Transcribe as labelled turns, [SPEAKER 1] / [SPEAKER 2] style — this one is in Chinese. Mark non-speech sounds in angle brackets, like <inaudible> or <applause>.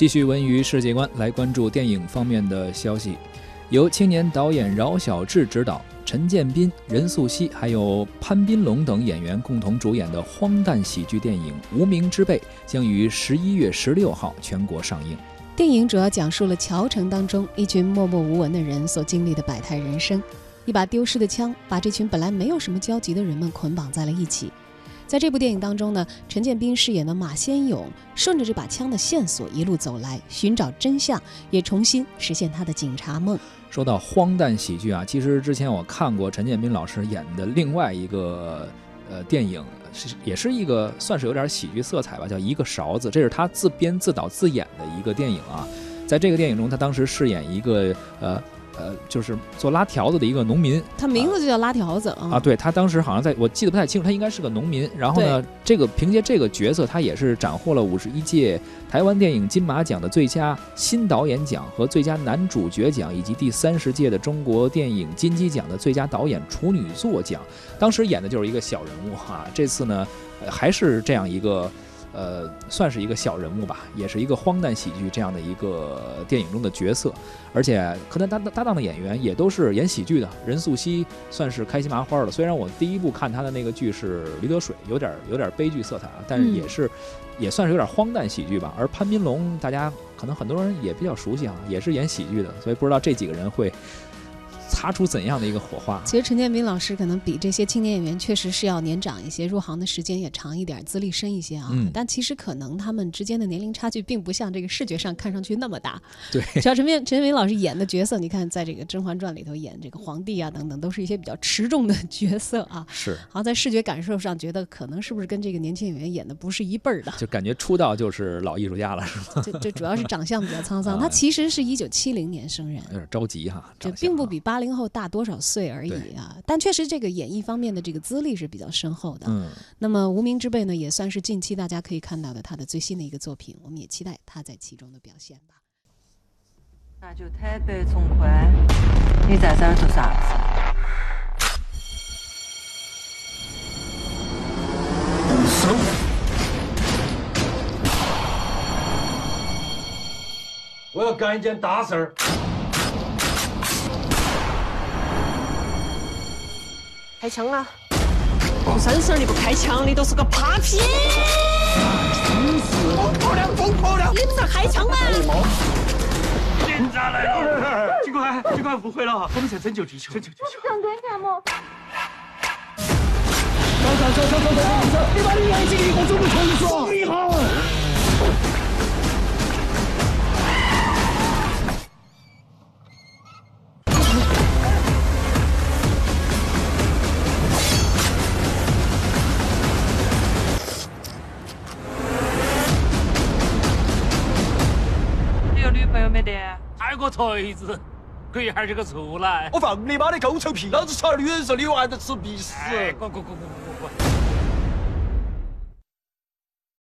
[SPEAKER 1] 继续文娱世界观，来关注电影方面的消息。由青年导演饶晓志执导，陈建斌、任素汐还有潘斌龙等演员共同主演的荒诞喜剧电影《无名之辈》将于十一月十六号全国上映。
[SPEAKER 2] 电影主要讲述了桥城当中一群默默无闻的人所经历的百态人生。一把丢失的枪，把这群本来没有什么交集的人们捆绑在了一起。在这部电影当中呢，陈建斌饰演的马先勇顺着这把枪的线索一路走来，寻找真相，也重新实现他的警察梦。
[SPEAKER 1] 说到荒诞喜剧啊，其实之前我看过陈建斌老师演的另外一个呃电影，是也是一个算是有点喜剧色彩吧，叫《一个勺子》，这是他自编自导自演的一个电影啊。在这个电影中，他当时饰演一个呃。呃，就是做拉条子的一个农民，
[SPEAKER 2] 他名字就叫拉条子啊。
[SPEAKER 1] 啊，对他当时好像在我记得不太清楚，他应该是个农民。然后呢，这个凭借这个角色，他也是斩获了五十一届台湾电影金马奖的最佳新导演奖和最佳男主角奖，以及第三十届的中国电影金鸡奖的最佳导演处女作奖。当时演的就是一个小人物哈，这次呢，还是这样一个。呃，算是一个小人物吧，也是一个荒诞喜剧这样的一个电影中的角色，而且和他搭搭档的演员也都是演喜剧的。任素汐算是开心麻花了，虽然我第一部看他的那个剧是《驴得水》，有点有点悲剧色彩啊，但是也是也算是有点荒诞喜剧吧。而潘斌龙，大家可能很多人也比较熟悉啊，也是演喜剧的，所以不知道这几个人会。擦出怎样的一个火花？
[SPEAKER 2] 其实陈建斌老师可能比这些青年演员确实是要年长一些，入行的时间也长一点，资历深一些啊。嗯。但其实可能他们之间的年龄差距并不像这个视觉上看上去那么大。
[SPEAKER 1] 对。
[SPEAKER 2] 像陈建陈建斌老师演的角色，你看在这个《甄嬛传》里头演这个皇帝啊等等，都是一些比较持重的 <laughs> 角色啊。
[SPEAKER 1] 是。
[SPEAKER 2] 好，在视觉感受上觉得可能是不是跟这个年轻演员演的不是一辈儿的？
[SPEAKER 1] 就感觉出道就是老艺术家了，是吗？
[SPEAKER 2] 这这主要是长相比较沧桑。<laughs> 他其实是一九七零年生人。
[SPEAKER 1] 有点着急哈。
[SPEAKER 2] 这并不比八零后大多少。岁而已啊，但确实这个演艺方面的这个资历是比较深厚的。嗯，那么《无名之辈》呢，也算是近期大家可以看到的他的最新的一个作品，我们也期待他在其中的表现吧。
[SPEAKER 3] 那就坦白从宽，你在这儿做啥子？
[SPEAKER 4] 我要干一件大事儿。
[SPEAKER 5] 开枪啊！不生事你不开枪，你都是个扒皮！
[SPEAKER 4] 疯婆娘，疯婆娘！
[SPEAKER 5] 你不是开枪吗？
[SPEAKER 4] 警察来了！警官，警官误会了，我们在拯救地球。拯救地球。
[SPEAKER 6] 想对干么？
[SPEAKER 4] 走走走走走走走！锤子，一下就给出来！我放你妈的狗臭屁！老子耍女人时候，你娃在吃必死！滚滚滚滚滚滚！